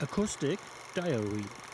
Acoustic Diary.